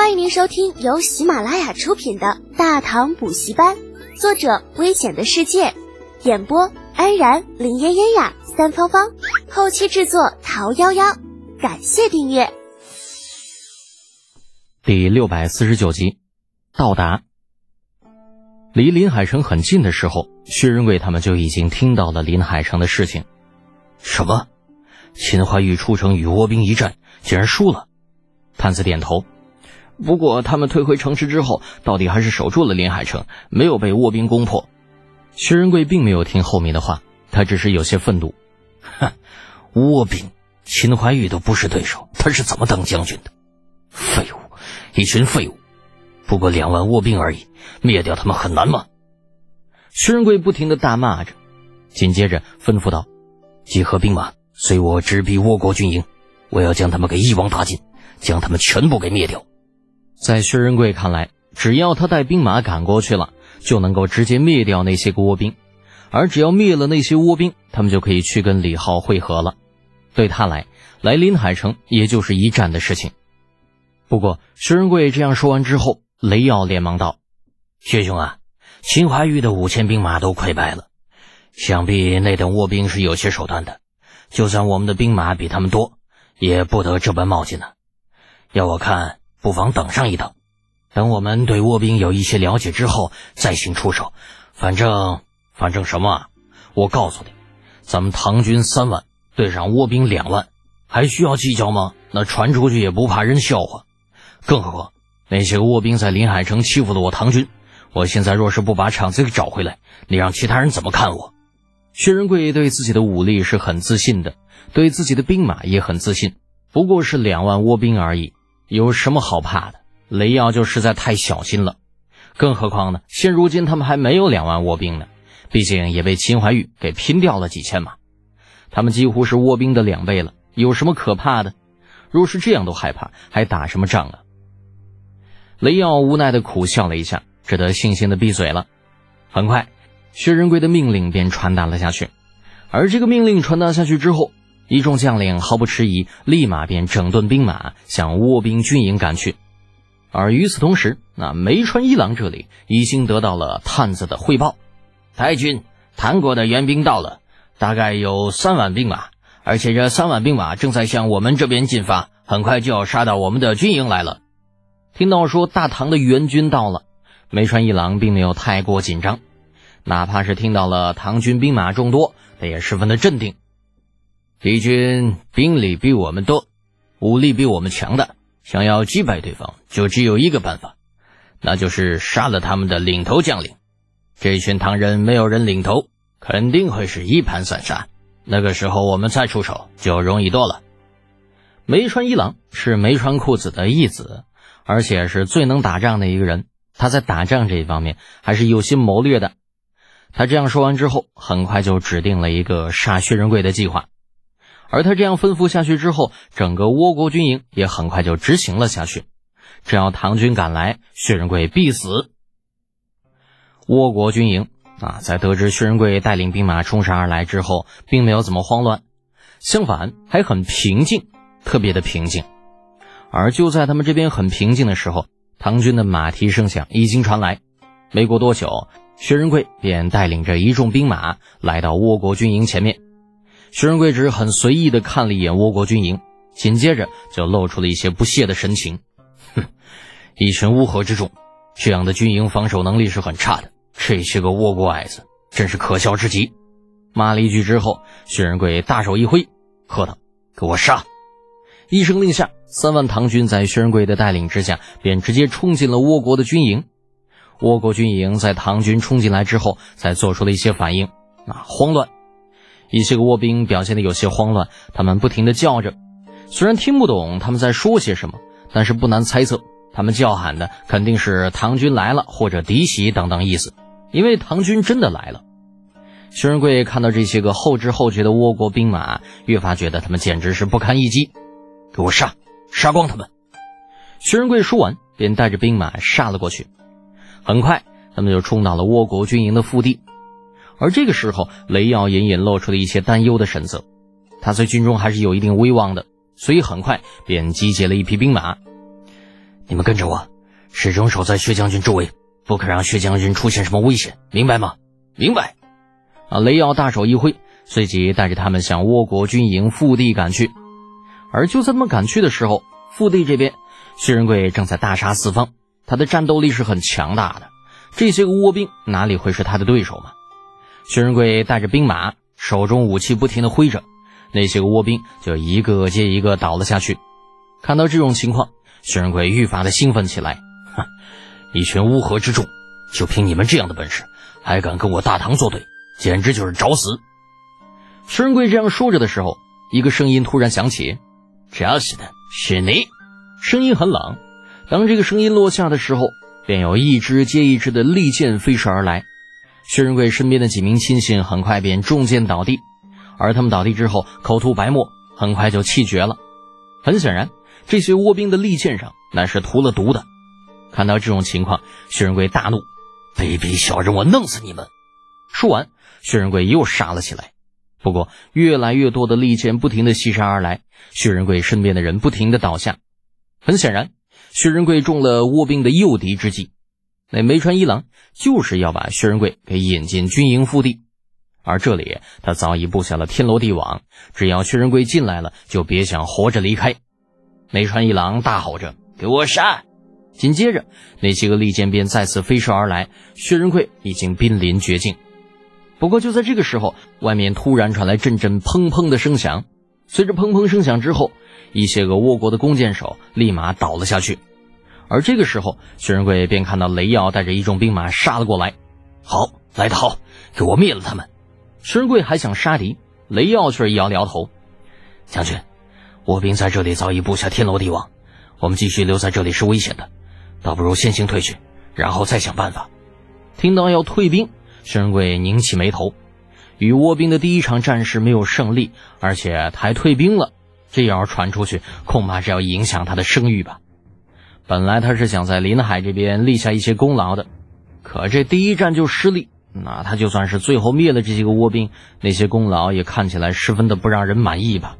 欢迎您收听由喜马拉雅出品的《大唐补习班》，作者：危险的世界，演播：安然、林嫣嫣呀、三芳芳，后期制作：桃夭夭。感谢订阅。第六百四十九集，到达。离林海城很近的时候，薛仁贵他们就已经听到了林海城的事情。什么？秦怀玉出城与倭兵一战，竟然输了？探子点头。不过他们退回城池之后，到底还是守住了临海城，没有被倭兵攻破。薛仁贵并没有听后面的话，他只是有些愤怒。哼，倭兵，秦怀玉都不是对手，他是怎么当将军的？废物，一群废物！不过两万倭兵而已，灭掉他们很难吗？薛仁贵不停的大骂着，紧接着吩咐道：“集合兵马，随我直逼倭国军营，我要将他们给一网打尽，将他们全部给灭掉。”在薛仁贵看来，只要他带兵马赶过去了，就能够直接灭掉那些个倭兵，而只要灭了那些倭兵，他们就可以去跟李浩会合了。对他来，来临海城也就是一战的事情。不过，薛仁贵这样说完之后，雷耀连忙道：“薛兄啊，秦怀玉的五千兵马都溃败了，想必那等倭兵是有些手段的。就算我们的兵马比他们多，也不得这般冒进呢。要我看。”不妨等上一等，等我们对倭兵有一些了解之后再行出手。反正，反正什么啊？我告诉你，咱们唐军三万对上倭兵两万，还需要计较吗？那传出去也不怕人笑话。更何况那些个倭兵在临海城欺负了我唐军，我现在若是不把场子给找回来，你让其他人怎么看我？薛仁贵对自己的武力是很自信的，对自己的兵马也很自信。不过是两万倭兵而已。有什么好怕的？雷耀就实在太小心了。更何况呢，现如今他们还没有两万倭兵呢，毕竟也被秦怀玉给拼掉了几千马，他们几乎是倭兵的两倍了。有什么可怕的？若是这样都害怕，还打什么仗啊？雷耀无奈的苦笑了一下，只得悻悻的闭嘴了。很快，薛仁贵的命令便传达了下去，而这个命令传达下去之后。一众将领毫不迟疑，立马便整顿兵马，向倭兵军营赶去。而与此同时，那梅川一郎这里已经得到了探子的汇报：太君，谭国的援兵到了，大概有三万兵马，而且这三万兵马正在向我们这边进发，很快就要杀到我们的军营来了。听到说大唐的援军到了，梅川一郎并没有太过紧张，哪怕是听到了唐军兵马众多，他也十分的镇定。敌军兵力比我们多，武力比我们强的，想要击败对方，就只有一个办法，那就是杀了他们的领头将领。这群唐人没有人领头，肯定会是一盘散沙。那个时候我们再出手就容易多了。梅川一郎是梅川裤子的义子，而且是最能打仗的一个人。他在打仗这一方面还是有心谋略的。他这样说完之后，很快就指定了一个杀薛仁贵的计划。而他这样吩咐下去之后，整个倭国军营也很快就执行了下去。只要唐军赶来，薛仁贵必死。倭国军营啊，在得知薛仁贵带领兵马冲杀而来之后，并没有怎么慌乱，相反还很平静，特别的平静。而就在他们这边很平静的时候，唐军的马蹄声响已经传来。没过多久，薛仁贵便带领着一众兵马来到倭国军营前面。薛仁贵只很随意的看了一眼倭国军营，紧接着就露出了一些不屑的神情。哼，一群乌合之众，这样的军营防守能力是很差的。这些个倭国矮子，真是可笑之极。骂了一句之后，薛仁贵大手一挥，喝道：“给我杀！”一声令下，三万唐军在薛仁贵的带领之下，便直接冲进了倭国的军营。倭国军营在唐军冲进来之后，才做出了一些反应，啊，慌乱。一些个倭兵表现的有些慌乱，他们不停的叫着，虽然听不懂他们在说些什么，但是不难猜测，他们叫喊的肯定是唐军来了或者敌袭等等意思，因为唐军真的来了。薛仁贵看到这些个后知后觉的倭国兵马，越发觉得他们简直是不堪一击，给我杀，杀光他们！薛仁贵说完，便带着兵马杀了过去，很快他们就冲到了倭国军营的腹地。而这个时候，雷耀隐隐露出了一些担忧的神色。他在军中还是有一定威望的，所以很快便集结了一批兵马。你们跟着我，始终守在薛将军周围，不可让薛将军出现什么危险，明白吗？明白。啊！雷耀大手一挥，随即带着他们向倭国军营腹地赶去。而就在他们赶去的时候，腹地这边，薛仁贵正在大杀四方，他的战斗力是很强大的。这些个倭兵哪里会是他的对手嘛？薛仁贵带着兵马，手中武器不停的挥着，那些个倭兵就一个接一个倒了下去。看到这种情况，薛仁贵愈发的兴奋起来。哼，一群乌合之众，就凭你们这样的本事，还敢跟我大唐作对？简直就是找死！薛仁贵这样说着的时候，一个声音突然响起：“找死的是你！”声音很冷。当这个声音落下的时候，便有一支接一支的利箭飞射而来。薛仁贵身边的几名亲信很快便中箭倒地，而他们倒地之后口吐白沫，很快就气绝了。很显然，这些倭兵的利剑上那是涂了毒的。看到这种情况，薛仁贵大怒：“卑鄙小人，我弄死你们！”说完。薛仁贵又杀了起来，不过越来越多的利剑不停的袭杀而来，薛仁贵身边的人不停的倒下。很显然，薛仁贵中了倭兵的诱敌之计。那梅川一郎就是要把薛仁贵给引进军营腹地，而这里他早已布下了天罗地网，只要薛仁贵进来了，就别想活着离开。梅川一郎大吼着：“给我杀！”紧接着，那些个利剑便再次飞射而来，薛仁贵已经濒临绝境。不过就在这个时候，外面突然传来阵阵砰砰的声响。随着砰砰声响之后，一些个倭国的弓箭手立马倒了下去。而这个时候，薛仁贵便看到雷耀带着一众兵马杀了过来。好，来得好，给我灭了他们！薛仁贵还想杀敌，雷耀却摇了摇头：“将军，倭兵在这里早已布下天罗地网，我们继续留在这里是危险的，倒不如先行退去，然后再想办法。”听到要退兵。薛仁贵拧起眉头，与倭兵的第一场战事没有胜利，而且他还退兵了，这要是传出去，恐怕是要影响他的声誉吧。本来他是想在临海这边立下一些功劳的，可这第一战就失利，那他就算是最后灭了这些个倭兵，那些功劳也看起来十分的不让人满意吧。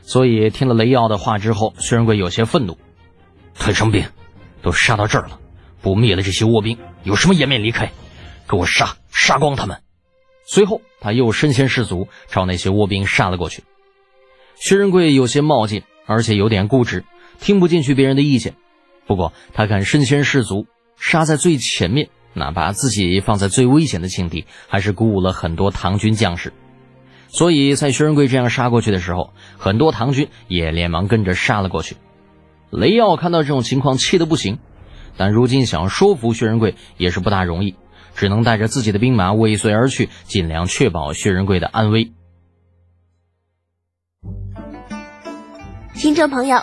所以听了雷耀的话之后，薛仁贵有些愤怒：退什么兵？都杀到这儿了，不灭了这些倭兵，有什么颜面离开？给我杀！杀光他们！随后，他又身先士卒，朝那些倭兵杀了过去。薛仁贵有些冒进，而且有点固执，听不进去别人的意见。不过，他敢身先士卒，杀在最前面，哪怕自己放在最危险的境地，还是鼓舞了很多唐军将士。所以在薛仁贵这样杀过去的时候，很多唐军也连忙跟着杀了过去。雷耀看到这种情况，气得不行，但如今想要说服薛仁贵也是不大容易。只能带着自己的兵马尾随而去，尽量确保薛仁贵的安危。听众朋友，